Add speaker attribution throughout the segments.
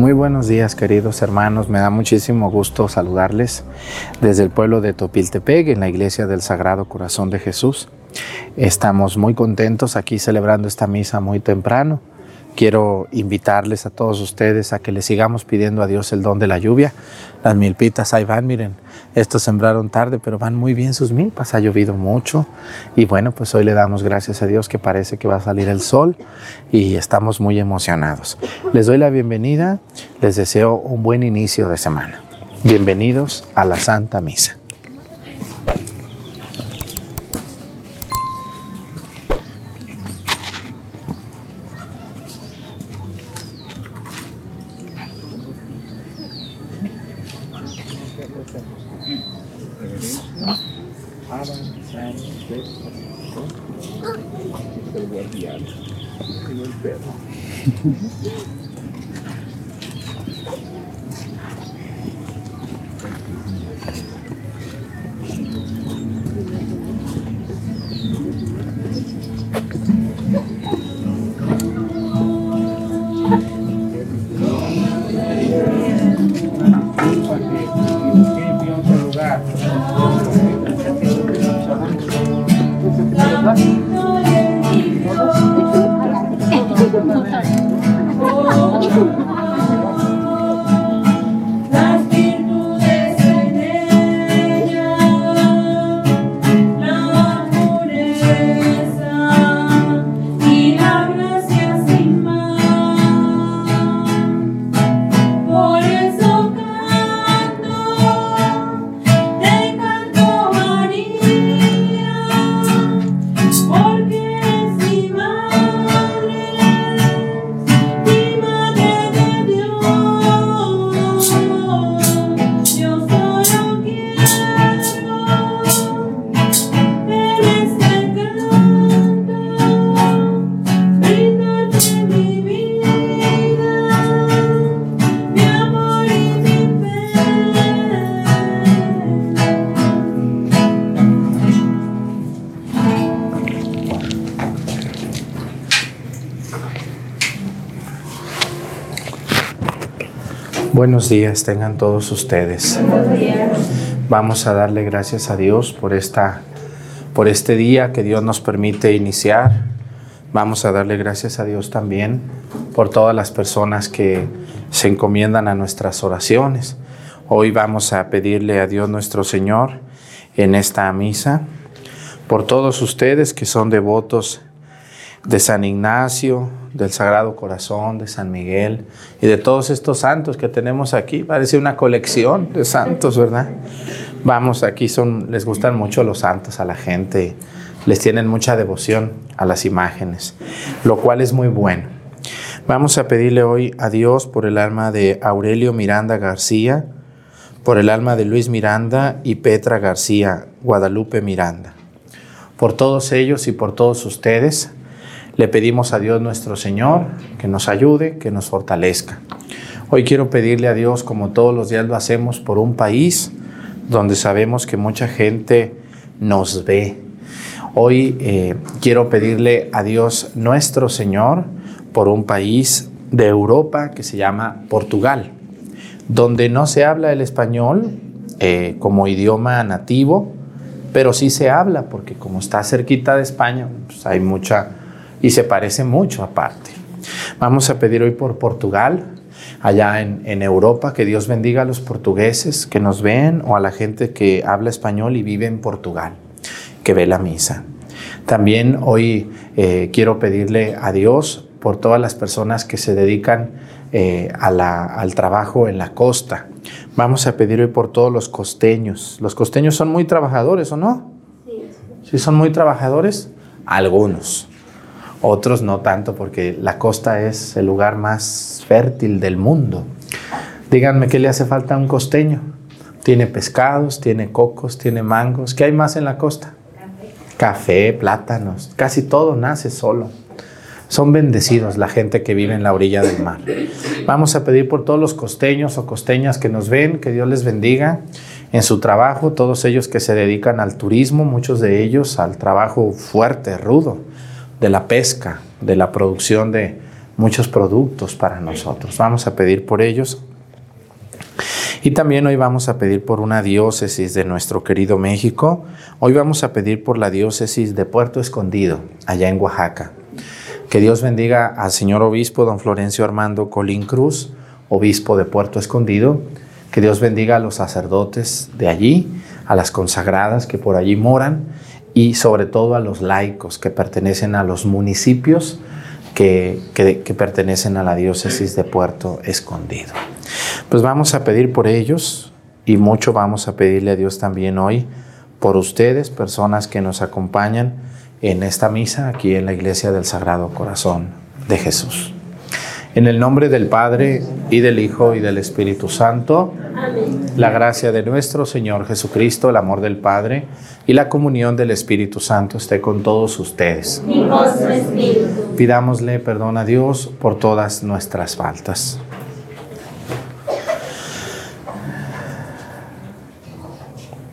Speaker 1: Muy buenos días queridos hermanos, me da muchísimo gusto saludarles desde el pueblo de Topiltepec en la iglesia del Sagrado Corazón de Jesús. Estamos muy contentos aquí celebrando esta misa muy temprano Quiero invitarles a todos ustedes a que le sigamos pidiendo a Dios el don de la lluvia. Las milpitas ahí van, miren, estos sembraron tarde, pero van muy bien sus milpas, ha llovido mucho y bueno, pues hoy le damos gracias a Dios que parece que va a salir el sol y estamos muy emocionados. Les doy la bienvenida, les deseo un buen inicio de semana. Bienvenidos a la Santa Misa. Buenos días tengan todos ustedes. Vamos a darle gracias a Dios por esta por este día que Dios nos permite iniciar. Vamos a darle gracias a Dios también por todas las personas que se encomiendan a nuestras oraciones. Hoy vamos a pedirle a Dios nuestro Señor en esta misa por todos ustedes que son devotos de San Ignacio, del Sagrado Corazón, de San Miguel y de todos estos santos que tenemos aquí. Parece una colección de santos, ¿verdad? Vamos, aquí son, les gustan mucho los santos a la gente, les tienen mucha devoción a las imágenes, lo cual es muy bueno. Vamos a pedirle hoy a Dios por el alma de Aurelio Miranda García, por el alma de Luis Miranda y Petra García, Guadalupe Miranda. Por todos ellos y por todos ustedes, le pedimos a Dios nuestro Señor que nos ayude, que nos fortalezca. Hoy quiero pedirle a Dios, como todos los días lo hacemos, por un país donde sabemos que mucha gente nos ve. Hoy eh, quiero pedirle a Dios nuestro Señor por un país de Europa que se llama Portugal, donde no se habla el español eh, como idioma nativo, pero sí se habla, porque como está cerquita de España, pues hay mucha y se parece mucho aparte. Vamos a pedir hoy por Portugal, allá en, Europa, que Dios bendiga a los portugueses que nos ven o a la gente que habla español y vive en Portugal, que ve la misa. También hoy eh, quiero pedirle a Dios por todas las personas que se dedican eh, al trabajo en la costa. Vamos a pedir hoy por todos los costeños. Los costeños son muy trabajadores, ¿o no? Sí. ¿Sí son muy trabajadores? Algunos otros no tanto porque la costa es el lugar más fértil del mundo. Díganme qué le hace falta a un costeño. Tiene pescados, tiene cocos, tiene mangos. ¿Qué hay más en la costa? Café. Café, plátanos, casi todo nace solo. Son bendecidos la gente que vive en la orilla del mar. Vamos a pedir por todos los costeños o costeñas que nos ven, que Dios les bendiga en su trabajo, todos ellos que se dedican al turismo, muchos de ellos al trabajo fuerte, rudo de la pesca, de la producción de, muchos productos para nosotros. Vamos a pedir por ellos. Y también hoy vamos a pedir por una diócesis de nuestro querido México. Hoy vamos a pedir por la diócesis de Puerto Escondido, allá en Oaxaca. Que Dios bendiga al señor obispo don Florencio Armando Colín Cruz, obispo de Puerto Escondido. Que Dios bendiga a los sacerdotes de allí, a las consagradas que por allí moran y sobre todo a los laicos que pertenecen a los municipios que, que pertenecen a la diócesis de Puerto Escondido. Pues vamos a pedir por ellos y mucho vamos a pedirle a Dios también hoy por ustedes, personas que nos acompañan en esta misa aquí en la iglesia del Sagrado Corazón de Jesús. En el nombre del Padre y del Hijo y del Espíritu Santo, Amén. la gracia de nuestro Señor Jesucristo, el amor del Padre y la comunión del Espíritu Santo esté con todos ustedes.
Speaker 2: Y con su espíritu.
Speaker 1: Pidámosle perdón a Dios por todas nuestras faltas.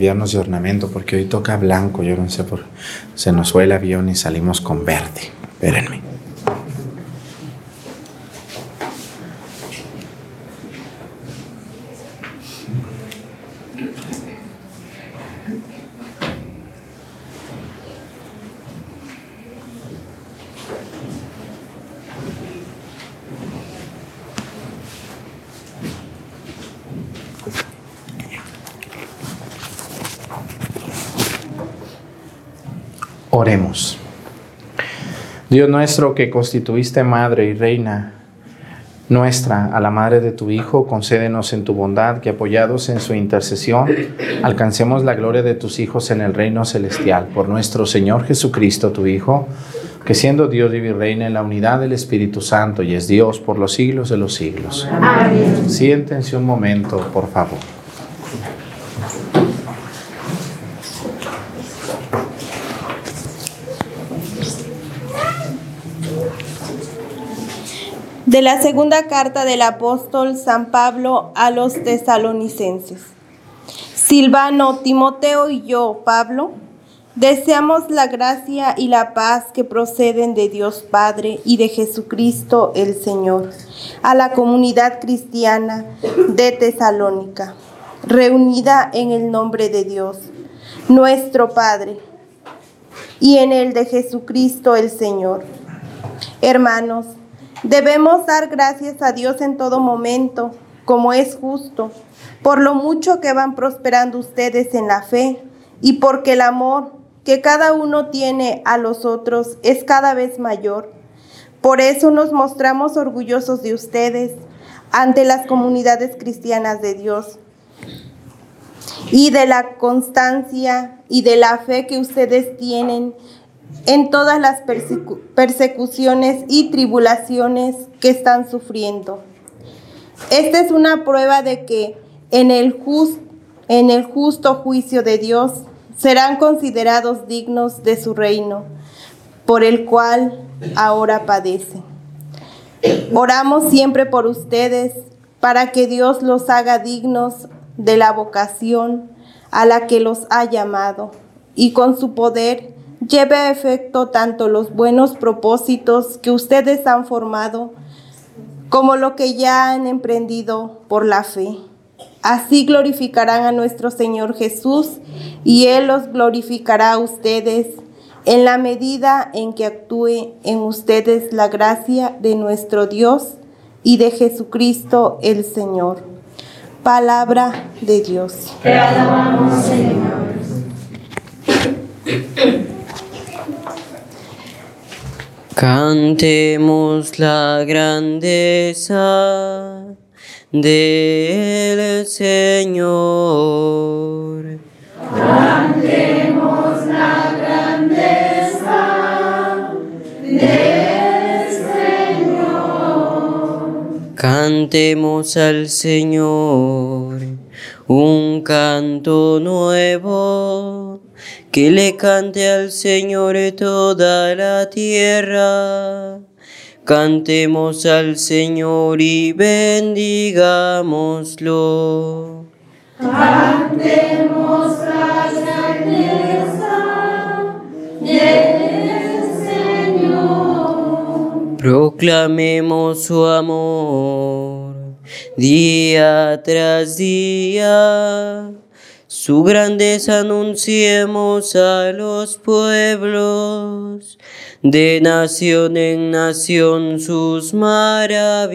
Speaker 1: Cambiarnos de ornamento porque hoy toca blanco. Yo no sé por. Se nos fue el avión y salimos con verde. Espérenme. Oremos. Dios nuestro que constituiste madre y reina nuestra a la madre de tu Hijo, concédenos en tu bondad que apoyados en su intercesión alcancemos la gloria de tus hijos en el reino celestial. Por nuestro Señor Jesucristo, tu Hijo, que siendo Dios vive y reina en la unidad del Espíritu Santo y es Dios por los siglos de los siglos.
Speaker 2: Amén.
Speaker 1: Siéntense un momento, por favor.
Speaker 3: De la segunda carta del apóstol San Pablo a los tesalonicenses. Silvano, Timoteo y yo, Pablo, deseamos la gracia y la paz que proceden de Dios Padre y de Jesucristo el Señor, a la comunidad cristiana de Tesalónica, reunida en el nombre de Dios, nuestro Padre, y en el de Jesucristo el Señor. Hermanos, Debemos dar gracias a Dios en todo momento, como es justo, por lo mucho que van prosperando ustedes en la fe y porque el amor que cada uno tiene a los otros es cada vez mayor. Por eso nos mostramos orgullosos de ustedes ante las comunidades cristianas de Dios y de la constancia y de la fe que ustedes tienen en todas las persecu- persecuciones y tribulaciones que están sufriendo. Esta es una prueba de que en el, en el justo juicio de Dios serán considerados dignos de su reino, por el cual ahora padecen. Oramos siempre por ustedes para que Dios los haga dignos de la vocación a la que los ha llamado y con su poder lleve a efecto tanto los buenos propósitos que ustedes han formado como lo que ya han emprendido por la fe. Así glorificarán a nuestro Señor Jesús y Él los glorificará a ustedes en la medida en que actúe en ustedes la gracia de nuestro Dios y de Jesucristo el Señor. Palabra de Dios.
Speaker 2: Te alabamos, Señor.
Speaker 4: Cantemos la grandeza del Señor. Cantemos al Señor un canto nuevo, que le cante al Señor toda la tierra. Cantemos al Señor y bendigámoslo. Proclamemos su amor día tras día. Su grandeza anunciemos a los pueblos, de nación en nación sus maravillas.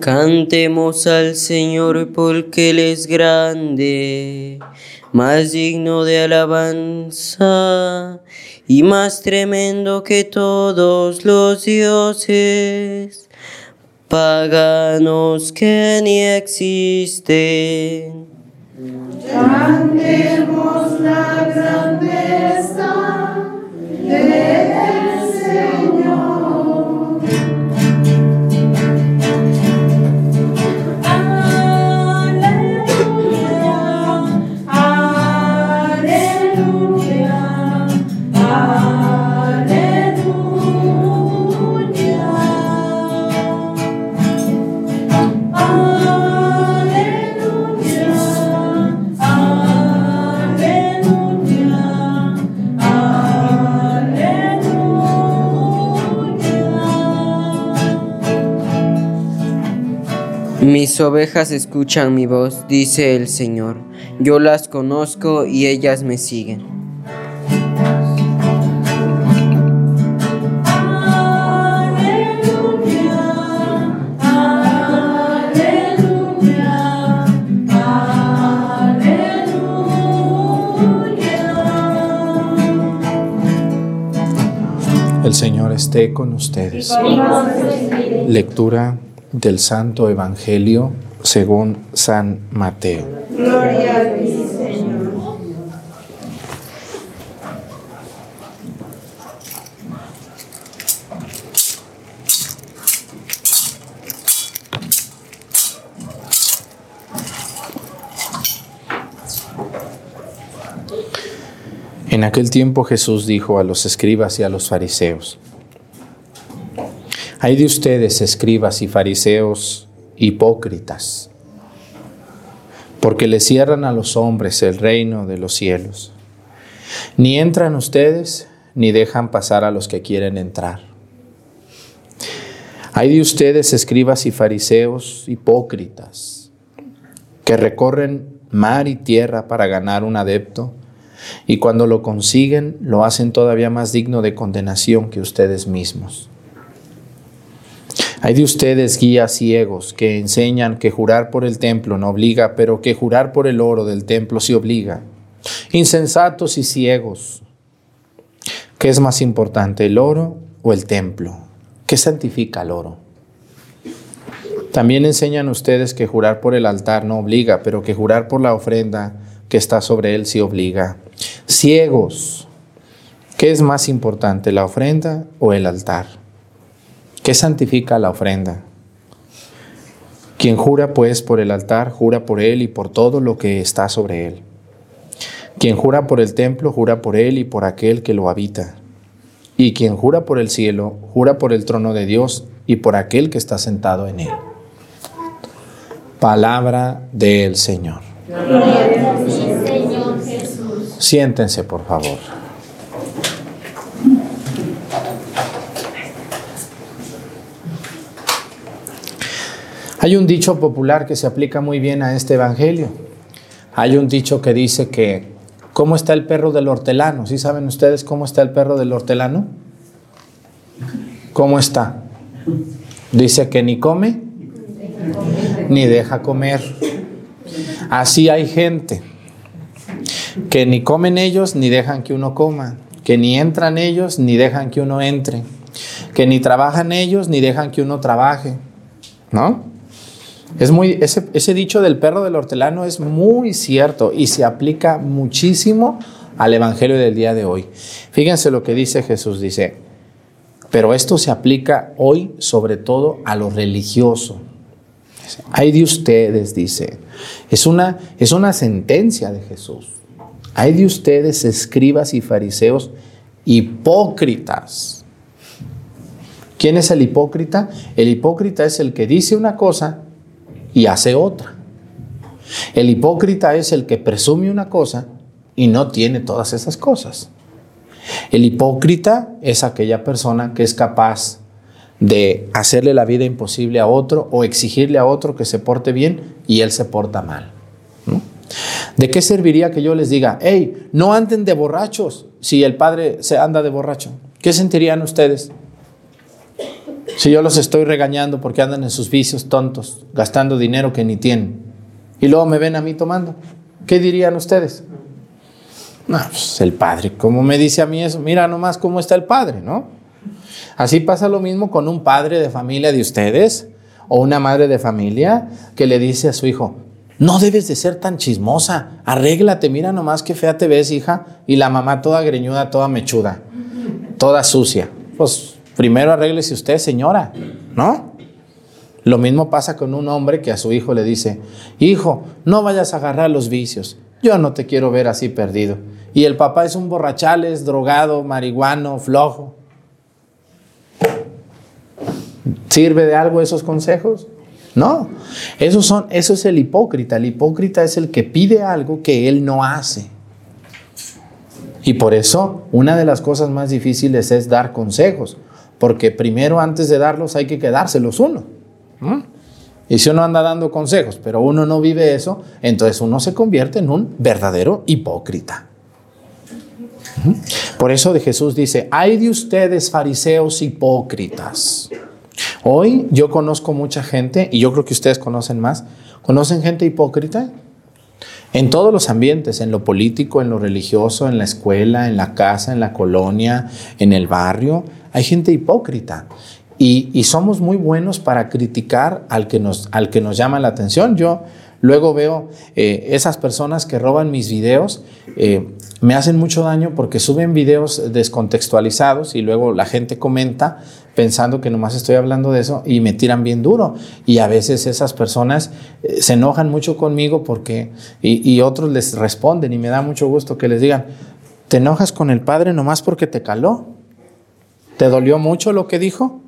Speaker 4: Cantemos al Señor porque Él es grande, más digno de alabanza y más tremendo que todos los dioses paganos que ni existen.
Speaker 2: Aleluya,
Speaker 4: Mis ovejas escuchan mi voz, dice el Señor. Yo las conozco y ellas me siguen.
Speaker 2: Aleluya, aleluya, aleluya.
Speaker 1: El Señor esté con ustedes. Lectura del Santo Evangelio según San Mateo. En aquel tiempo Jesús dijo a los escribas y a los fariseos, Hay de ustedes, escribas y fariseos, hipócritas, porque le cierran a los hombres el reino de los cielos. Ni entran ustedes, ni dejan pasar a los que quieren entrar. Hay de ustedes, escribas y fariseos, hipócritas, que recorren mar y tierra para ganar un adepto, y cuando lo consiguen, lo hacen todavía más digno de condenación que ustedes mismos. Hay de ustedes guías ciegos que enseñan que jurar por el templo no obliga, pero que jurar por el oro del templo sí obliga. Insensatos y ciegos. ¿Qué es más importante, el oro o el templo? ¿Qué santifica el oro? También enseñan ustedes que jurar por el altar no obliga, pero que jurar por la ofrenda que está sobre él se obliga. Ciegos. ¿Qué es más importante, la ofrenda o el altar? ¿Qué santifica la ofrenda? Quien jura pues por el altar, jura por él y por todo lo que está sobre él. Quien jura por el templo, jura por él y por aquel que lo habita. Y quien jura por el cielo, jura por el trono de Dios y por aquel que está sentado en él. Palabra del Señor. Siéntense, por favor. Hay un dicho popular que se aplica muy bien a este evangelio. Hay un dicho que dice que, ¿cómo está el perro del hortelano? ¿Sí saben ustedes cómo está el perro del hortelano? ¿Cómo está? Dice que ni come ni deja comer. Así hay gente que ni comen ellos ni dejan que uno coma, que ni entran ellos ni dejan que uno entre, que ni trabajan ellos ni dejan que uno trabaje, ¿no? Es muy, ese, ese dicho del perro del hortelano es muy cierto y se aplica muchísimo al evangelio del día de hoy. Fíjense lo que dice Jesús, dice, pero esto se aplica hoy sobre todo a lo religioso. Hay de ustedes, dice. Es una, es una sentencia de Jesús. Hay de ustedes, escribas y fariseos, hipócritas. ¿Quién es el hipócrita? El hipócrita es el que dice una cosa y hace otra. El hipócrita es el que presume una cosa y no tiene todas esas cosas. El hipócrita es aquella persona que es capaz de hacerle la vida imposible a otro o exigirle a otro que se porte bien y él se porta mal. ¿De qué serviría que yo les diga, hey, no anden de borrachos si el padre se anda de borracho? ¿Qué sentirían ustedes? Si yo los estoy regañando porque andan en sus vicios tontos, gastando dinero que ni tienen, y luego me ven a mí tomando, ¿qué dirían ustedes? No, pues el padre, ¿cómo me dice a mí eso? Mira nomás cómo está el padre, ¿no? Así pasa lo mismo con un padre de familia de ustedes o una madre de familia que le dice a su hijo, no debes de ser tan chismosa, arréglate, mira nomás qué fea te ves, hija, y la mamá toda greñuda, toda mechuda, toda sucia. Pues primero arréglese usted, señora, ¿no? Lo mismo pasa con un hombre que a su hijo le dice, hijo, no vayas a agarrar los vicios, yo no te quiero ver así perdido. Y el papá es un borrachales, drogado, marihuano, flojo. ¿Sirve de algo esos consejos? No. Esos son, eso es el hipócrita. El hipócrita es el que pide algo que él no hace. Y por eso una de las cosas más difíciles es dar consejos. Porque primero antes de darlos hay que quedárselos uno. ¿Mm? Y si uno anda dando consejos, pero uno no vive eso, entonces uno se convierte en un verdadero hipócrita. Por eso de Jesús dice, hay de ustedes fariseos hipócritas. Hoy yo conozco mucha gente, y yo creo que ustedes conocen más, ¿conocen gente hipócrita? En todos los ambientes, en lo político, en lo religioso, en la escuela, en la casa, en la colonia, en el barrio, hay gente hipócrita. Y, y somos muy buenos para criticar al que nos, al que nos llama la atención. Yo luego veo eh, esas personas que roban mis videos, eh, me hacen mucho daño porque suben videos descontextualizados y luego la gente comenta pensando que nomás estoy hablando de eso y me tiran bien duro. Y a veces esas personas eh, se enojan mucho conmigo porque, y, y otros les responden y me da mucho gusto que les digan, ¿te enojas con el padre nomás porque te caló? ¿Te dolió mucho lo que dijo?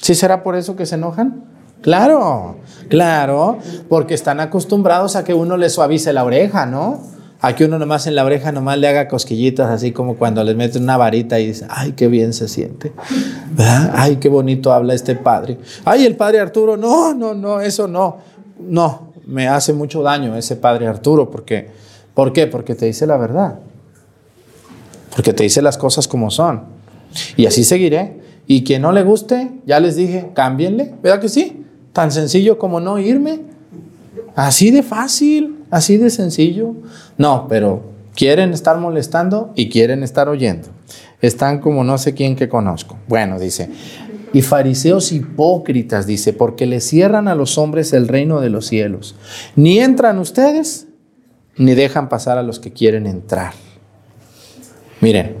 Speaker 1: ¿Sí será por eso que se enojan? Claro, claro, porque están acostumbrados a que uno le suavice la oreja, ¿no? A que uno nomás en la oreja nomás le haga cosquillitas, así como cuando les meten una varita y dice, ay, qué bien se siente. Ay, qué bonito habla este padre. Ay, el padre Arturo, no, no, no, eso no, no, me hace mucho daño ese padre Arturo, porque, ¿por qué? Porque te dice la verdad, porque te dice las cosas como son. Y así seguiré. Y quien no le guste, ya les dije, cámbienle, ¿verdad que sí? Tan sencillo como no irme. Así de fácil, así de sencillo. No, pero quieren estar molestando y quieren estar oyendo. Están como no sé quién que conozco. Bueno, dice, y fariseos hipócritas, dice, porque le cierran a los hombres el reino de los cielos. Ni entran ustedes ni dejan pasar a los que quieren entrar. Miren,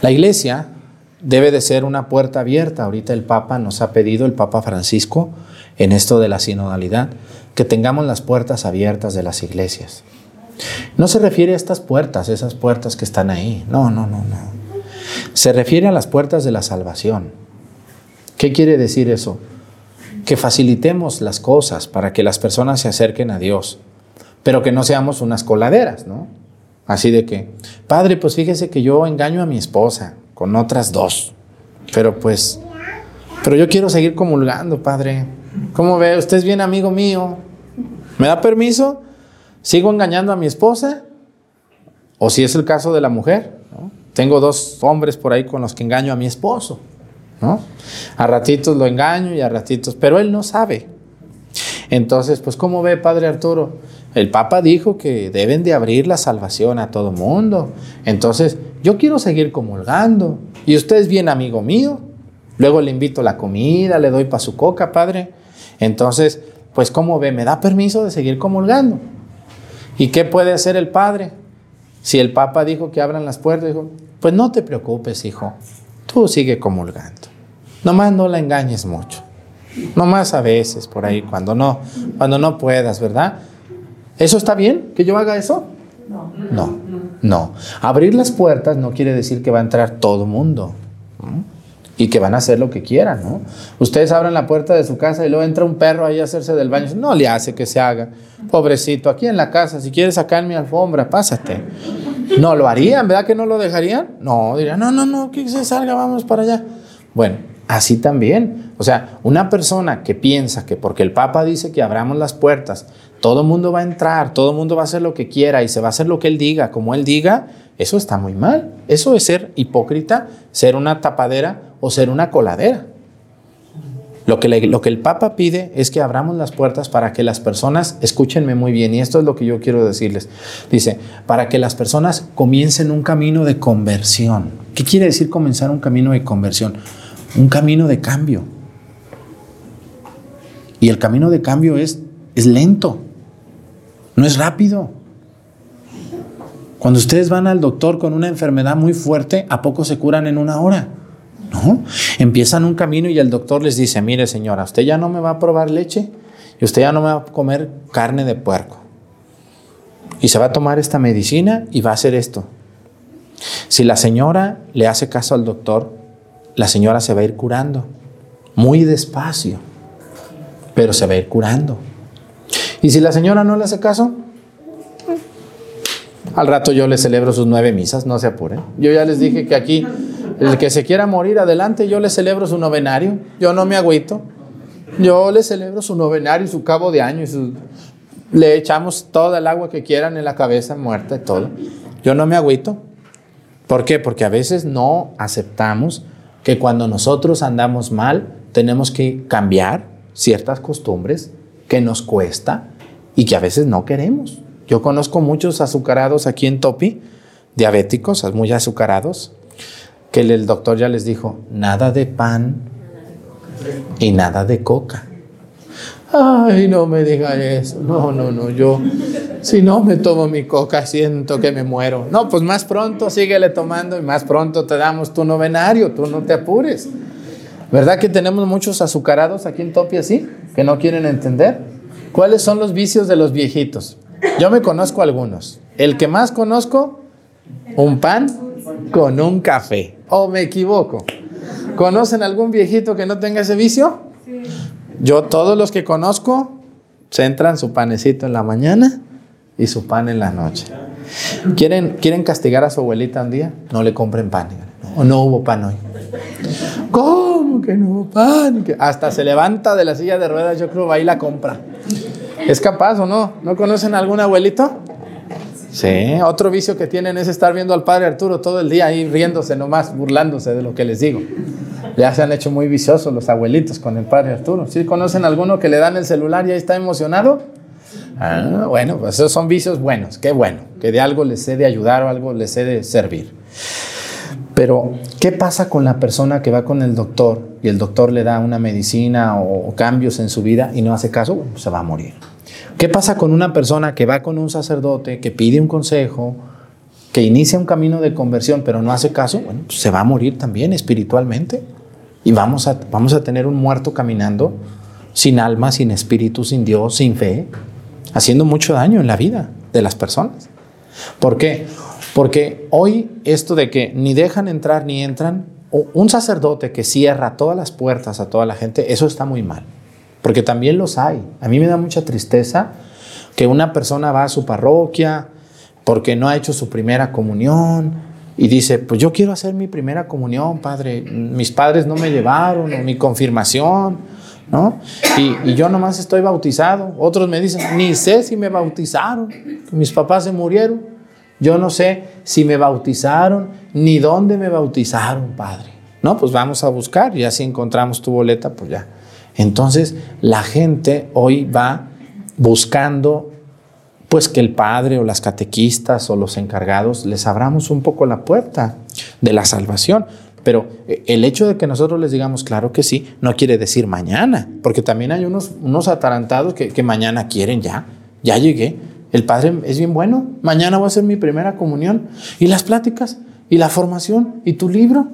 Speaker 1: la iglesia debe de ser una puerta abierta. Ahorita el Papa nos ha pedido, el Papa Francisco, en esto de la sinodalidad, que tengamos las puertas abiertas de las iglesias. No se refiere a estas puertas, esas puertas que están ahí. No, no, no, no. Se refiere a las puertas de la salvación. ¿Qué quiere decir eso? Que facilitemos las cosas para que las personas se acerquen a Dios, pero que no seamos unas coladeras, ¿no? Así de que, padre, pues fíjese que yo engaño a mi esposa con otras dos, pero pues, pero yo quiero seguir comulgando, padre. ¿Cómo ve? Usted es bien amigo mío. ¿Me da permiso? ¿Sigo engañando a mi esposa? O si es el caso de la mujer, tengo dos hombres por ahí con los que engaño a mi esposo. ¿no? A ratitos lo engaño y a ratitos, pero él no sabe. Entonces, pues, ¿cómo ve, Padre Arturo? El Papa dijo que deben de abrir la salvación a todo mundo. Entonces, yo quiero seguir comulgando. Y usted es bien amigo mío. Luego le invito la comida, le doy para su coca, Padre. Entonces, pues, ¿cómo ve? ¿Me da permiso de seguir comulgando? ¿Y qué puede hacer el Padre? Si el Papa dijo que abran las puertas, dijo, pues no te preocupes, hijo. Tú sigue comulgando. Nomás no la engañes mucho. Nomás a veces por ahí, cuando no, cuando no puedas, ¿verdad? ¿Eso está bien que yo haga eso? No, no. Abrir las puertas no quiere decir que va a entrar todo mundo ¿no? Y que van a hacer lo que quieran, ¿no? Ustedes abren la puerta de su casa y luego entra un perro ahí a hacerse del baño. No le hace que se haga. Pobrecito, aquí en la casa, si quieres sacar mi alfombra, pásate. No lo harían, ¿verdad que no lo dejarían? No, dirían, no, no, no, que se salga, vamos para allá. Bueno, así también. O sea, una persona que piensa que porque el Papa dice que abramos las puertas, todo el mundo va a entrar, todo el mundo va a hacer lo que quiera y se va a hacer lo que él diga, como él diga, eso está muy mal. Eso es ser hipócrita, ser una tapadera o ser una coladera. Lo que, lo que el Papa pide es que abramos las puertas para que las personas, escúchenme muy bien, y esto es lo que yo quiero decirles, dice, para que las personas comiencen un camino de conversión. ¿Qué quiere decir comenzar un camino de conversión? Un camino de cambio. Y el camino de cambio es, es lento, no es rápido. Cuando ustedes van al doctor con una enfermedad muy fuerte, ¿a poco se curan en una hora? No, empiezan un camino y el doctor les dice, mire señora, usted ya no me va a probar leche y usted ya no me va a comer carne de puerco. Y se va a tomar esta medicina y va a hacer esto. Si la señora le hace caso al doctor, la señora se va a ir curando, muy despacio, pero se va a ir curando. Y si la señora no le hace caso, al rato yo le celebro sus nueve misas, no se apuren. Yo ya les dije que aquí, el que se quiera morir adelante, yo le celebro su novenario, yo no me agüito. Yo le celebro su novenario su cabo de año y su... Le echamos toda el agua que quieran en la cabeza, muerta y todo. Yo no me agüito. ¿Por qué? Porque a veces no aceptamos que cuando nosotros andamos mal, tenemos que cambiar ciertas costumbres que nos cuesta y que a veces no queremos. Yo conozco muchos azucarados aquí en Topi, diabéticos, muy azucarados, que el- doctor ya les dijo, nada de pan y nada de coca. Ay, no me diga eso. No, no, no, yo si no me tomo mi coca siento que me muero. No, pues más pronto síguele tomando y más pronto te damos tu novenario, tú no te apures. ¿Verdad que tenemos muchos azucarados aquí en Topi así que no quieren entender? ¿Cuáles son los vicios de los viejitos? Yo me conozco algunos. El que más conozco, un pan con un café. ¿O me equivoco? ¿Conocen algún viejito que no tenga ese vicio? Yo todos los que conozco centran su panecito en la mañana y su pan en la noche. ¿Quieren, ¿Quieren castigar a su abuelita un día? No le compren pan. O no hubo pan hoy. ¿Cómo que no hubo pan? Hasta se levanta de la silla de ruedas, yo creo, va y la compra. ¿Es capaz o no? ¿No conocen a algún abuelito? Sí, otro vicio que tienen es estar viendo al padre Arturo todo el día ahí riéndose nomás, burlándose de lo que les digo. Ya se han hecho muy viciosos los abuelitos con el padre Arturo. ¿Sí conocen alguno que le dan el celular y ahí está emocionado? Ah, bueno, pues esos son vicios buenos, qué bueno, que de algo les sé de ayudar o algo les sé de servir. Pero, ¿qué pasa con la persona que va con el doctor y el doctor le da una medicina o, cambios en su vida y no hace caso? Se va a morir. ¿Qué pasa con una persona que va con un sacerdote, que pide un consejo, que inicia un camino de conversión, pero no hace caso? Bueno, pues se va a morir también espiritualmente. Y vamos a, vamos a tener un muerto caminando sin alma, sin espíritu, sin Dios, sin fe, haciendo mucho daño en la vida de las personas. ¿Por qué? Porque hoy esto de que ni dejan entrar ni entran, un sacerdote que cierra todas las puertas a toda la gente, eso está muy mal. Porque también los hay. A mí me da mucha tristeza que una persona va a su parroquia porque no ha hecho su primera comunión y dice, pues yo quiero hacer mi primera comunión, padre. Mis padres no me llevaron, o mi confirmación, ¿no? Y, y yo nomás estoy bautizado. Otros me dicen, ni sé si me bautizaron. Mis papás se murieron. Yo no sé si me bautizaron, ni dónde me bautizaron, padre. No, pues vamos a buscar y así encontramos tu boleta, pues ya. Entonces, la gente hoy va buscando pues que el padre o las catequistas o los encargados les abramos un poco la puerta de la salvación. Pero eh, el hecho de que nosotros les digamos, claro que sí, no quiere decir mañana, porque también hay unos, unos atarantados que, que mañana quieren ya, ya llegué, el padre es bien bueno, mañana voy a hacer mi primera comunión, y las pláticas, y la formación, y tu libro.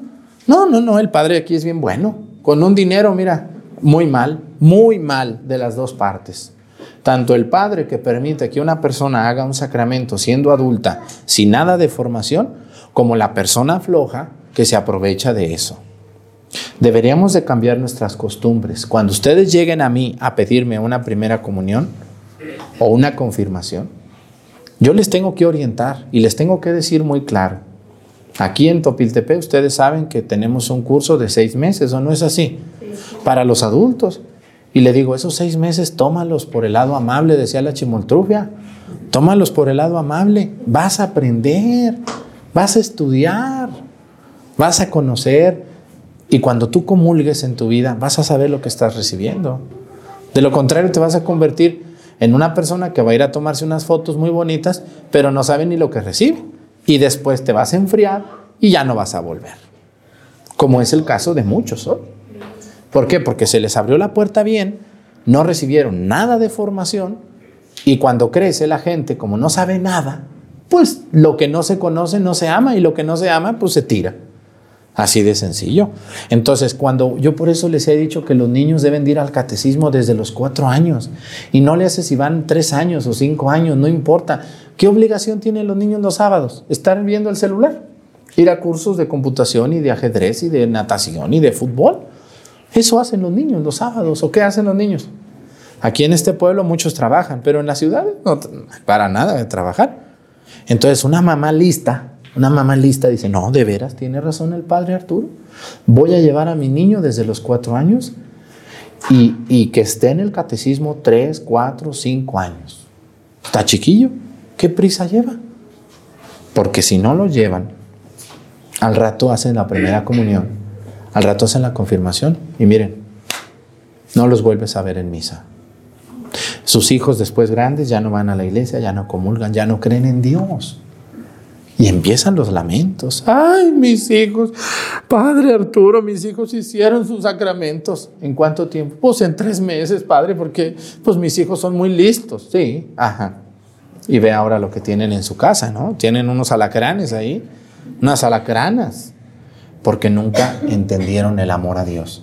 Speaker 1: No, no, no, el padre aquí es bien bueno, con un dinero, mira, muy mal, muy mal de las dos partes. Tanto el padre que permite que una persona haga un sacramento siendo adulta sin nada de formación, como la persona floja que se aprovecha de eso. Deberíamos de cambiar nuestras costumbres. Cuando ustedes lleguen a mí a pedirme una primera comunión o una confirmación, yo les tengo que orientar y les tengo que decir muy claro. Aquí en Topiltepe ustedes saben que tenemos un curso de seis meses, ¿o no es así? Para los adultos. Y le digo, esos seis meses tómalos por el lado amable, decía la chimoltrufia. Tómalos por el lado amable. Vas a aprender, vas a estudiar, vas a conocer. Y cuando tú comulgues en tu vida, vas a saber lo que estás recibiendo. De lo contrario, te vas a convertir en una persona que va a ir a tomarse unas fotos muy bonitas, pero no sabe ni lo que recibe. Y después te vas a enfriar y ya no vas a volver. Como es el caso de muchos hoy. ¿Por qué? Porque se les abrió la puerta bien, no recibieron nada de formación y cuando crece la gente, como no sabe nada, pues lo que no se conoce no se ama y lo que no se ama pues se tira. Así de sencillo. Entonces, cuando yo por eso les he dicho que los niños deben ir al catecismo desde los cuatro años y no le hace si van tres años o cinco años, no importa. ¿Qué obligación tienen los niños los sábados? ¿Estar viendo el celular? Ir a cursos de computación y de ajedrez y de natación y de fútbol. Eso hacen los niños los sábados. ¿O qué hacen los niños? Aquí en este pueblo muchos trabajan, pero en la ciudad no, para nada de trabajar. Entonces una mamá lista, una mamá lista dice, no, de veras, tiene razón el padre Arturo. Voy a llevar a mi niño desde los cuatro años y, y que esté en el catecismo tres, cuatro, cinco años. Está chiquillo, ¿qué prisa lleva? Porque si no lo llevan, al rato hacen la primera comunión al rato hacen la confirmación y miren, no los vuelves a ver en misa. Sus hijos después grandes ya no van a la iglesia, ya no comulgan, ya no creen en Dios. Y empiezan los lamentos. Ay, mis hijos, Padre Arturo, mis hijos hicieron sus sacramentos. ¿En cuánto tiempo? Pues en tres meses, Padre, porque pues mis hijos son muy listos. Sí, ajá. Y ve ahora lo que tienen en su casa, ¿no? Tienen unos alacranes ahí, unas alacranas porque nunca entendieron el amor a Dios.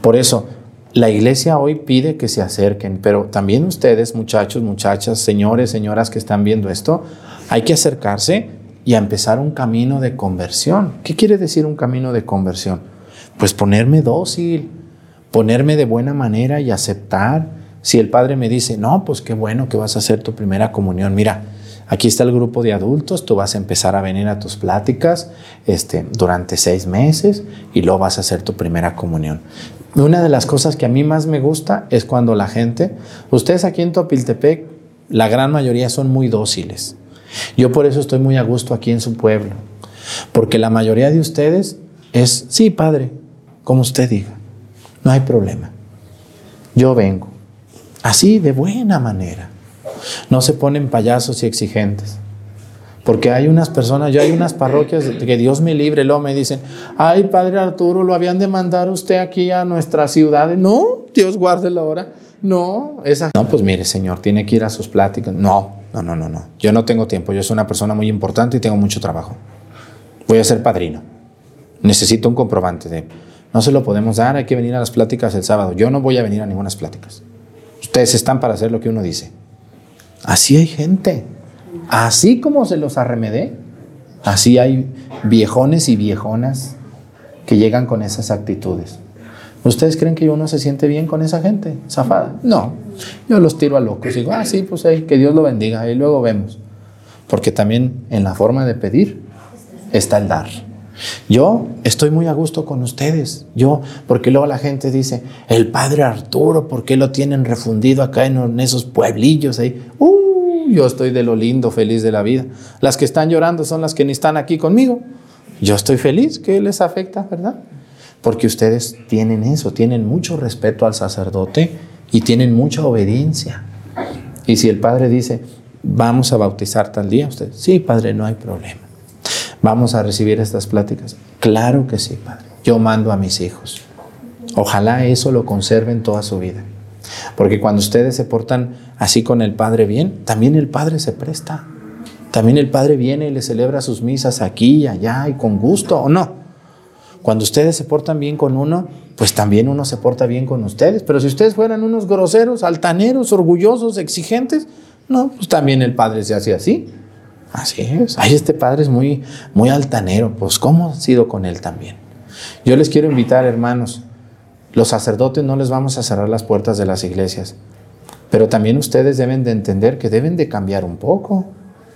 Speaker 1: Por eso, la iglesia hoy pide que se acerquen, pero también ustedes, muchachos, muchachas, señores, señoras que están viendo esto, hay que acercarse y empezar un camino de conversión. ¿Qué quiere decir un camino de conversión? Pues ponerme dócil, ponerme de buena manera y aceptar. Si el Padre me dice, no, pues qué bueno que vas a hacer tu primera comunión, mira, Aquí está el grupo de adultos, tú vas a empezar a venir a tus pláticas este, durante seis meses y luego vas a hacer tu primera comunión. Una de las cosas que a mí más me gusta es cuando la gente, ustedes aquí en Topiltepec, la gran mayoría son muy dóciles. Yo por eso estoy muy a gusto aquí en su pueblo, porque la mayoría de ustedes es, sí, padre, como usted diga, no hay problema. Yo vengo, así de buena manera. No se ponen payasos y exigentes. Porque hay unas personas, yo hay unas parroquias que Dios me libre, luego me dicen, ay, Padre Arturo, lo habían de mandar usted aquí a nuestra ciudad. No, Dios guarde la hora. No, esa. No, pues mire, señor, tiene que ir a sus pláticas. No, no, no, no, no. Yo no tengo tiempo. Yo soy una persona muy importante y tengo mucho trabajo. Voy a ser padrino. Necesito un comprobante de. No se lo podemos dar, hay que venir a las pláticas el sábado. Yo no voy a venir a ninguna pláticas. Ustedes están para hacer lo que uno dice. Así hay gente. Así como se los arremedé, así hay viejones y viejonas que llegan con esas actitudes. ¿Ustedes creen que uno se siente bien con esa gente? Zafada. No. Yo los tiro a locos digo, ah, sí, pues ahí, que Dios lo bendiga, y luego vemos. Porque también en la forma de pedir está el dar. Yo estoy muy a gusto con ustedes. Yo, porque luego la gente dice, el padre Arturo, ¿por qué lo tienen refundido acá en, en esos pueblillos ahí? Uh, yo estoy de lo lindo, feliz de la vida. Las que están llorando son las que ni están aquí conmigo. Yo estoy feliz, ¿qué les afecta, verdad? Porque ustedes tienen eso, tienen mucho respeto al sacerdote y tienen mucha obediencia. Y si el padre dice, vamos a bautizar tal día, sí, padre, no hay problema. Vamos a recibir estas pláticas. Claro que sí, padre. Yo mando a mis hijos. Ojalá eso lo conserven toda su vida. Porque cuando ustedes se portan así con el Padre bien, también el Padre se presta. También el Padre viene y le celebra sus misas aquí y allá y con gusto, ¿o no? Cuando ustedes se portan bien con uno, pues también uno se porta bien con ustedes. Pero si ustedes fueran unos groseros, altaneros, orgullosos, exigentes, no, pues también el Padre se hace así. Así es. Ay, este Padre es muy, muy altanero. Pues, ¿cómo ha sido con él también? Yo les quiero invitar, hermanos, los sacerdotes no les vamos a cerrar las puertas de las iglesias, pero también ustedes deben de entender que deben de cambiar un poco.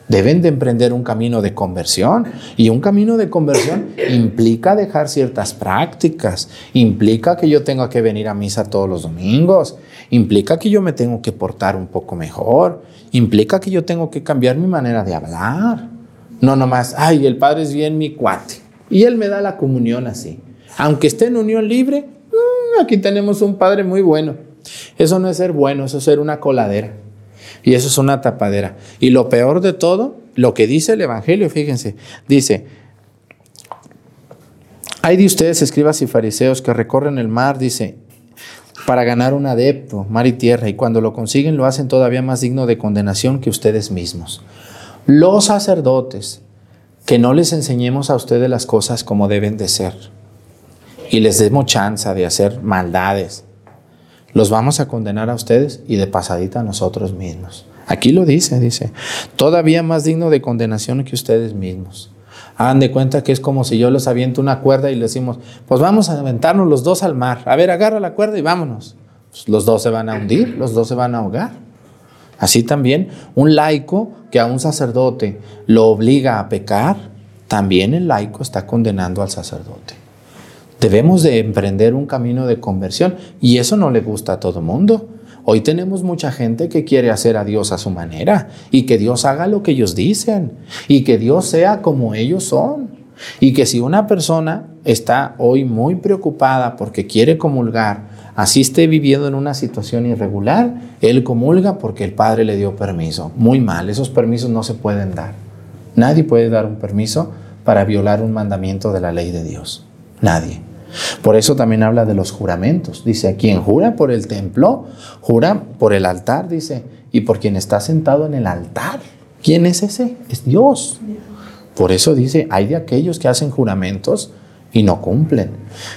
Speaker 1: Deben de emprender un camino de conversión y un camino de conversión implica dejar ciertas prácticas, implica que yo tenga que venir a misa todos los domingos, implica que yo me tengo que portar un poco mejor, implica que yo tengo que cambiar mi manera de hablar. No nomás, ay, el padre es bien mi cuate y él me da la comunión así. Aunque esté en unión libre, mm, aquí tenemos un padre muy bueno. Eso no es ser bueno, eso es ser una coladera. Y eso es una tapadera. Y lo peor de todo, lo que dice el Evangelio, fíjense, dice, hay de ustedes, escribas y fariseos, que recorren el mar, dice, para ganar un adepto, mar y tierra, y cuando lo consiguen lo hacen todavía más digno de condenación que ustedes mismos. Los sacerdotes, que no les enseñemos a ustedes las cosas como deben de ser, y les demos chance de hacer maldades, los vamos a condenar a ustedes y de pasadita a nosotros mismos. Aquí lo dice, dice, todavía más digno de condenación que ustedes mismos. Hagan de cuenta que es como si yo les aviento una cuerda y les decimos, pues vamos a aventarnos los dos al mar. A ver, agarra la cuerda y vámonos. Pues los dos se van a hundir, los dos se van a ahogar. Así también, un laico que a un sacerdote lo obliga a pecar, también el laico está condenando al sacerdote. Debemos de emprender un camino de conversión y eso no le gusta a todo mundo. Hoy tenemos mucha gente que quiere hacer a Dios a su manera y que Dios haga lo que ellos dicen y que Dios sea como ellos son. Y que si una persona está hoy muy preocupada porque quiere comulgar, así esté viviendo en una situación irregular, él comulga porque el Padre le dio permiso. Muy mal, esos permisos no se pueden dar. Nadie puede dar un permiso para violar un mandamiento de la ley de Dios. Nadie. Por eso también habla de los juramentos. Dice, quien jura por el templo, jura por el altar, dice, y por quien está sentado en el altar. ¿Quién es ese? Es Dios. Por eso dice, hay de aquellos que hacen juramentos y no cumplen.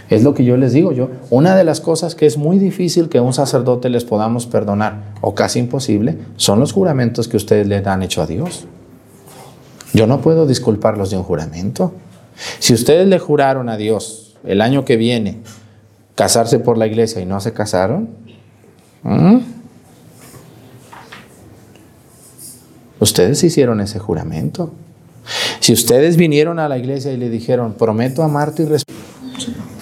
Speaker 1: Es lo que yo les digo yo. Una de las cosas que es muy difícil que un sacerdote les podamos perdonar, o casi imposible, son los juramentos que ustedes le han hecho a Dios. Yo no puedo disculparlos de un juramento. Si ustedes le juraron a Dios el año que viene casarse por la iglesia y no se casaron, ¿Mm? ustedes hicieron ese juramento. Si ustedes vinieron a la iglesia y le dijeron, prometo amarte y respetar,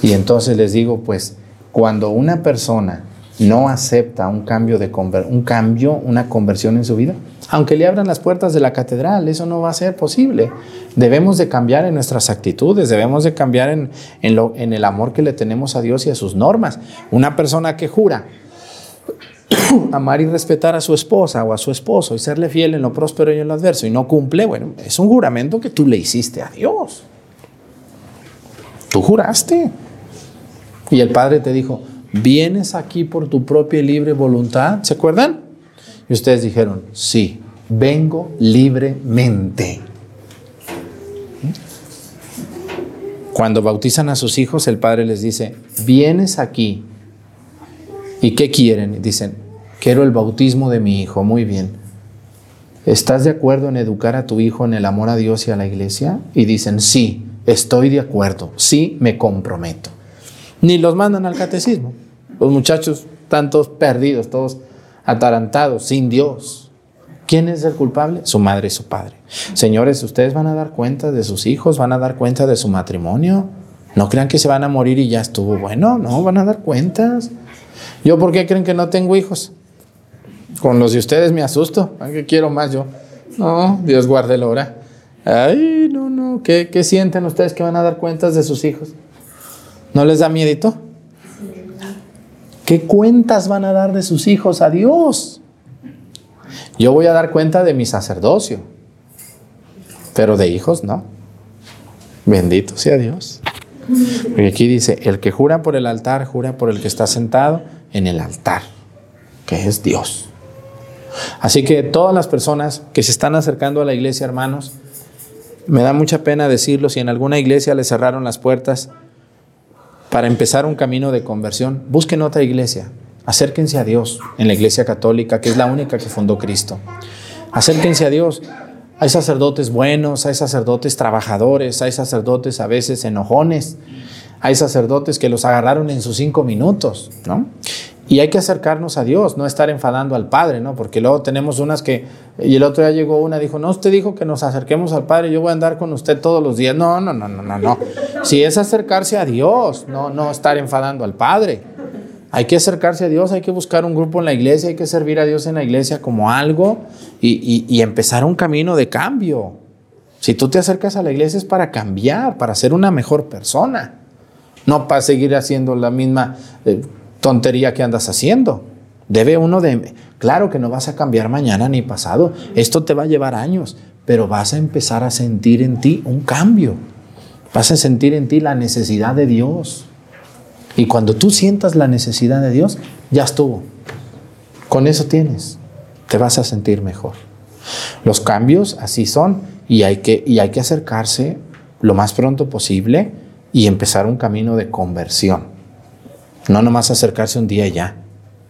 Speaker 1: y entonces les digo, pues, cuando una persona no acepta un cambio, de un cambio, una conversión en su vida, aunque le abran las puertas de la catedral, eso no va a ser posible. Debemos de cambiar en nuestras actitudes, debemos de cambiar en, en, en el amor que le tenemos a Dios y a sus normas. Una persona que jura amar y respetar a su esposa o a su esposo y serle fiel en lo próspero y en lo adverso y no cumple, bueno, es un juramento que tú le hiciste a Dios. Tú juraste. Y el Padre te dijo, ¿vienes aquí por tu propia y libre voluntad? ¿Se acuerdan? Y ustedes dijeron, sí, vengo libremente. Cuando bautizan a sus hijos, el padre les dice, vienes aquí. ¿Y qué quieren? Dicen, quiero el bautismo de mi hijo. Muy bien. ¿Estás de acuerdo en educar a tu hijo en el amor a Dios y a la iglesia? Y dicen, sí, estoy de acuerdo, sí, me comprometo. Ni los mandan al catecismo. Los muchachos están todos perdidos, todos atarantados, sin Dios. ¿Quién es el culpable? Su madre y su padre. Señores, ustedes van a dar cuenta de sus hijos, van a dar cuenta de su matrimonio. No crean que se van a morir y ya estuvo bueno, no, van a dar cuentas. ¿Yo por qué creen que no tengo hijos? Con los de ustedes me asusto. ¿A qué quiero más yo? No, Dios guarde la hora. Ay, no, no. ¿Qué, ¿Qué sienten ustedes que van a dar cuentas de sus hijos? ¿No les da miedito? ¿Qué cuentas van a dar de sus hijos a Dios? Yo voy a dar cuenta de mi sacerdocio, pero de hijos no. Bendito sea Dios. Y aquí dice, el que jura por el altar, jura por el que está sentado en el altar, que es Dios. Así que todas las personas que se están acercando a la iglesia, hermanos, me da mucha pena decirlo, si en alguna iglesia le cerraron las puertas para empezar un camino de conversión, busquen otra iglesia, acérquense a Dios en la iglesia católica, que es la única que fundó Cristo. Acérquense a Dios. Hay sacerdotes buenos, hay sacerdotes trabajadores, hay sacerdotes a veces enojones, hay sacerdotes que los agarraron en sus cinco minutos, ¿no? Y hay que acercarnos a Dios, no estar enfadando al Padre, ¿no? Porque luego tenemos unas que, y el otro día llegó una, dijo, no, usted dijo que nos acerquemos al Padre, yo voy a andar con usted todos los días. No, no, no, no, no, no. Si es acercarse a Dios, no, no estar enfadando al Padre. Hay que acercarse a Dios, hay que buscar un grupo en la iglesia, hay que servir a Dios en la iglesia como algo y, empezar un camino de cambio. Si tú te acercas a la iglesia es para cambiar, para ser una mejor persona, no para seguir haciendo la misma... Eh, tontería que andas haciendo. Debe uno de... Claro que no vas a cambiar mañana ni pasado. Esto te va a llevar años, pero vas a empezar a sentir en ti un cambio. Vas a sentir en ti la necesidad de Dios. Y cuando tú sientas la necesidad de Dios, ya estuvo. Con eso tienes. Te vas a sentir mejor. Los cambios así son y hay que, y hay que acercarse lo más pronto posible y empezar un camino de conversión. No nomás acercarse un día y ya.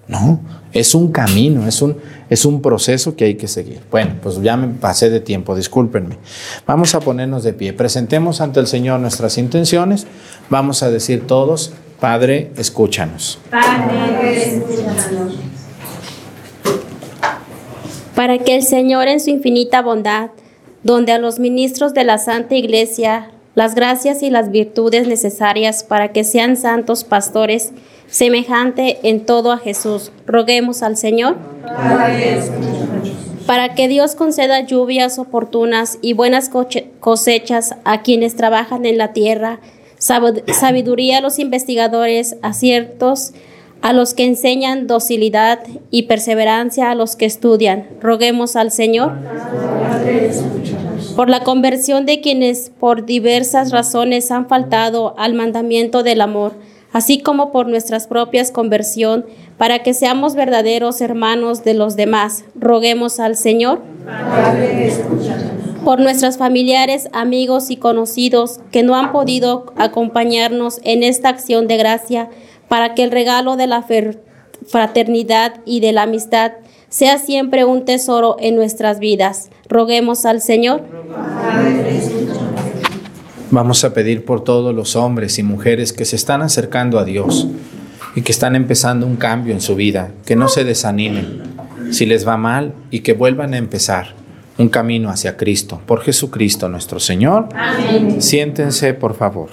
Speaker 1: No, es un camino, es un, es un proceso que hay que seguir. Bueno, pues ya me pasé de tiempo, discúlpenme. Vamos a ponernos de pie. Presentemos ante el Señor nuestras intenciones. Vamos a decir todos, Padre, escúchanos.
Speaker 2: Padre, escúchanos.
Speaker 5: Para que el Señor en su infinita bondad, donde a los ministros de la Santa Iglesia las gracias y las virtudes necesarias para que sean santos pastores, semejante en todo a Jesús. Roguemos al Señor. Para que Dios conceda lluvias oportunas y buenas cosechas a quienes trabajan en la tierra, sabiduría a los investigadores, aciertos a los que enseñan docilidad y perseverancia a los que estudian. Roguemos al Señor por la conversión de quienes por diversas razones han faltado al mandamiento del amor, así como por nuestras propias conversión, para que seamos verdaderos hermanos de los demás. Roguemos al Señor. Por nuestros familiares, amigos y conocidos que no han podido acompañarnos en esta acción de gracia, para que el regalo de la fraternidad y de la amistad sea siempre un tesoro en nuestras vidas. Roguemos al Señor.
Speaker 1: Vamos a pedir por todos los hombres y mujeres que se están acercando a Dios y que están empezando un cambio en su vida, que no se desanimen si les va mal y que vuelvan a empezar un camino hacia Cristo, por Jesucristo nuestro Señor.
Speaker 2: Amén.
Speaker 1: Siéntense, por favor.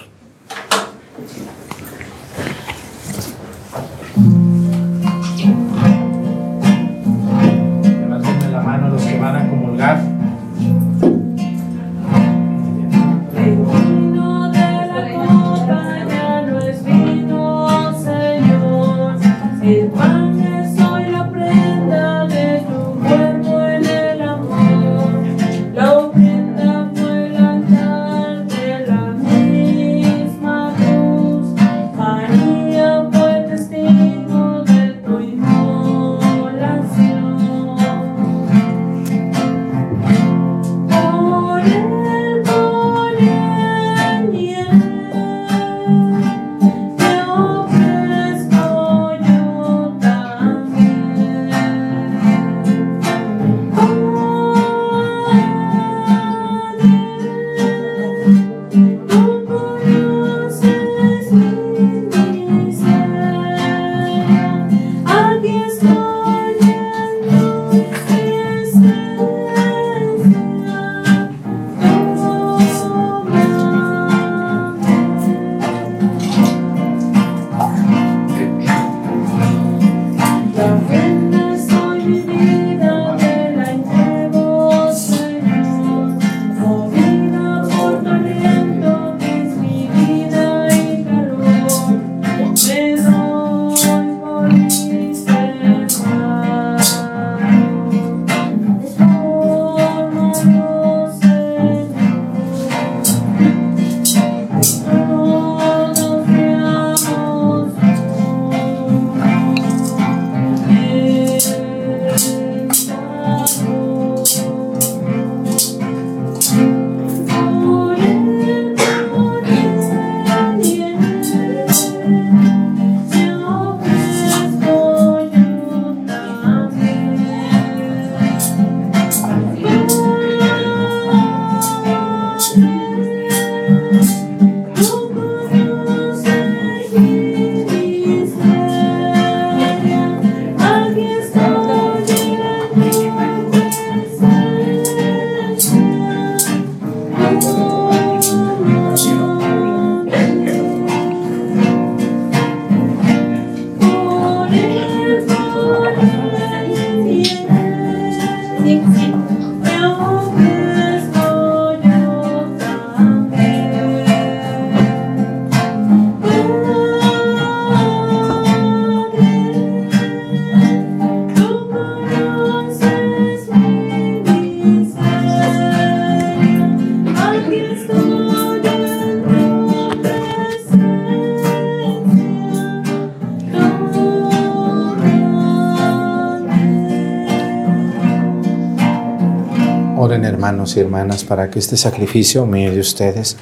Speaker 1: Y hermanas, para que este sacrificio mío de ustedes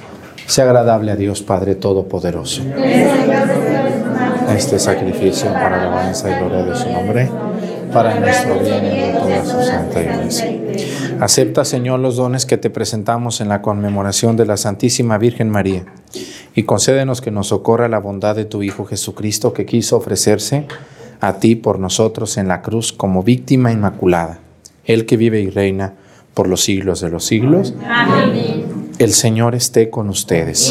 Speaker 1: sea agradable a Dios Padre Todopoderoso. Este sacrificio para la alabanza y gloria de su nombre, para nuestro bien y de toda su santa iglesia. Acepta, Señor, los dones que te presentamos en la conmemoración de la Santísima Virgen María y concédenos que nos socorra la bondad de tu Hijo Jesucristo que quiso ofrecerse a ti por nosotros en la cruz como víctima inmaculada. Él que vive y reina por los siglos de los siglos. El Señor esté con ustedes.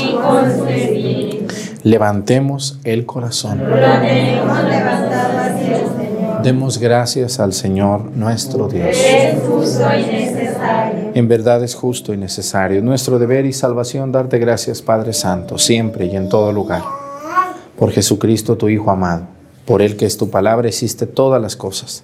Speaker 1: Levantemos el corazón. Demos gracias al Señor nuestro Dios. En verdad es justo y necesario. Nuestro deber y salvación darte gracias, Padre Santo, siempre y en todo lugar. Por Jesucristo, tu Hijo amado, por el que es tu palabra, hiciste todas las cosas.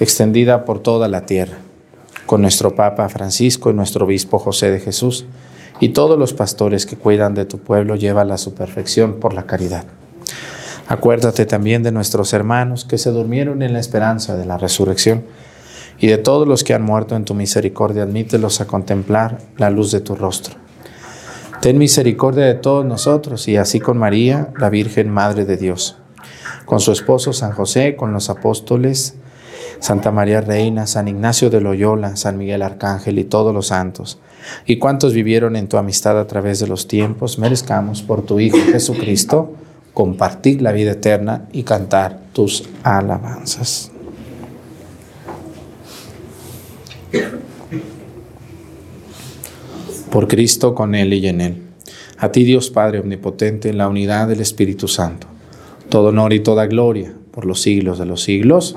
Speaker 1: extendida por toda la tierra, con nuestro Papa Francisco y nuestro Obispo José de Jesús, y todos los pastores que cuidan de tu pueblo, llévala a su perfección por la caridad. Acuérdate también de nuestros hermanos que se durmieron en la esperanza de la resurrección, y de todos los que han muerto en tu misericordia, admítelos a contemplar la luz de tu rostro. Ten misericordia de todos nosotros y así con María, la Virgen Madre de Dios, con su esposo San José, con los apóstoles, Santa María Reina, San Ignacio de Loyola, San Miguel Arcángel y todos los santos, y cuantos vivieron en tu amistad a través de los tiempos, merezcamos por tu Hijo Jesucristo compartir la vida eterna y cantar tus alabanzas. Por Cristo, con Él y en Él. A ti Dios Padre Omnipotente, en la unidad del Espíritu Santo, todo honor y toda gloria por los siglos de los siglos.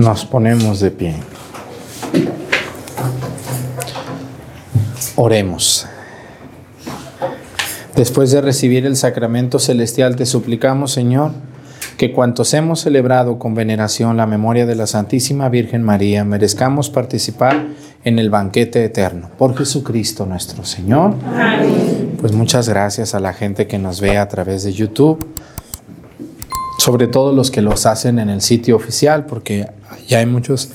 Speaker 1: Nos ponemos de pie. Oremos. Después de recibir el sacramento celestial, te suplicamos, Señor, que cuantos hemos celebrado con veneración la memoria de la Santísima Virgen María, merezcamos participar en el banquete eterno. Por Jesucristo nuestro Señor. Pues muchas gracias a la gente que nos ve a través de YouTube, sobre todo los que los hacen en el sitio oficial, porque ya hay muchos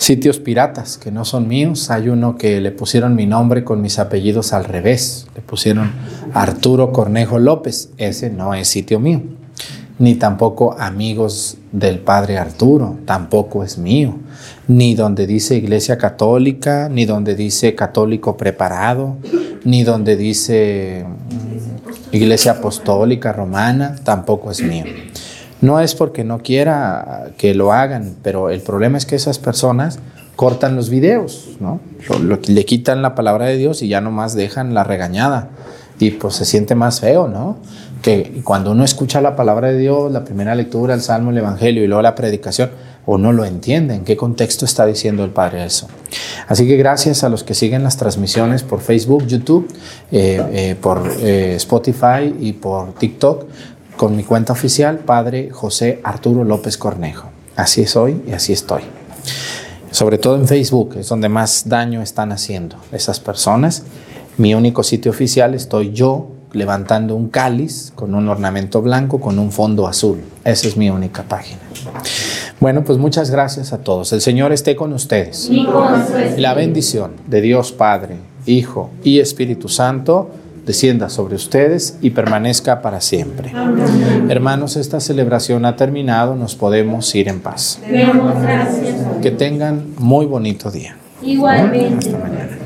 Speaker 1: sitios piratas que no son míos. Hay uno que le pusieron mi nombre con mis apellidos al revés. Le pusieron Arturo Cornejo López. Ese no es sitio mío. Ni tampoco amigos del Padre Arturo. Tampoco es mío. Ni donde dice Iglesia Católica, ni donde dice Católico Preparado, ni donde dice Iglesia Apostólica Romana. Tampoco es mío. No es porque no quiera que lo hagan, pero el problema es que esas personas cortan los videos, ¿no? Le quitan la palabra de Dios y ya nomás dejan la regañada. Y pues se siente más feo, ¿no? Que cuando uno escucha la palabra de Dios, la primera lectura, el salmo, el evangelio y luego la predicación, uno lo entiende, en qué contexto está diciendo el Padre eso. Así que gracias a los que siguen las transmisiones por Facebook, YouTube, eh, eh, por eh, Spotify y por TikTok con mi cuenta oficial, Padre José Arturo López Cornejo. Así soy y así estoy. Sobre todo en Facebook, es donde más daño están haciendo esas personas. Mi único sitio oficial estoy yo levantando un cáliz con un ornamento blanco con un fondo azul. Esa es mi única página. Bueno, pues muchas gracias a todos. El Señor esté con ustedes.
Speaker 2: Y con
Speaker 1: la bendición de Dios Padre, Hijo y Espíritu Santo descienda sobre ustedes y permanezca para siempre. Hermanos, esta celebración ha terminado, nos podemos ir en paz.
Speaker 2: Gracias.
Speaker 1: Que tengan muy bonito día.
Speaker 2: Igualmente.
Speaker 1: Hasta mañana.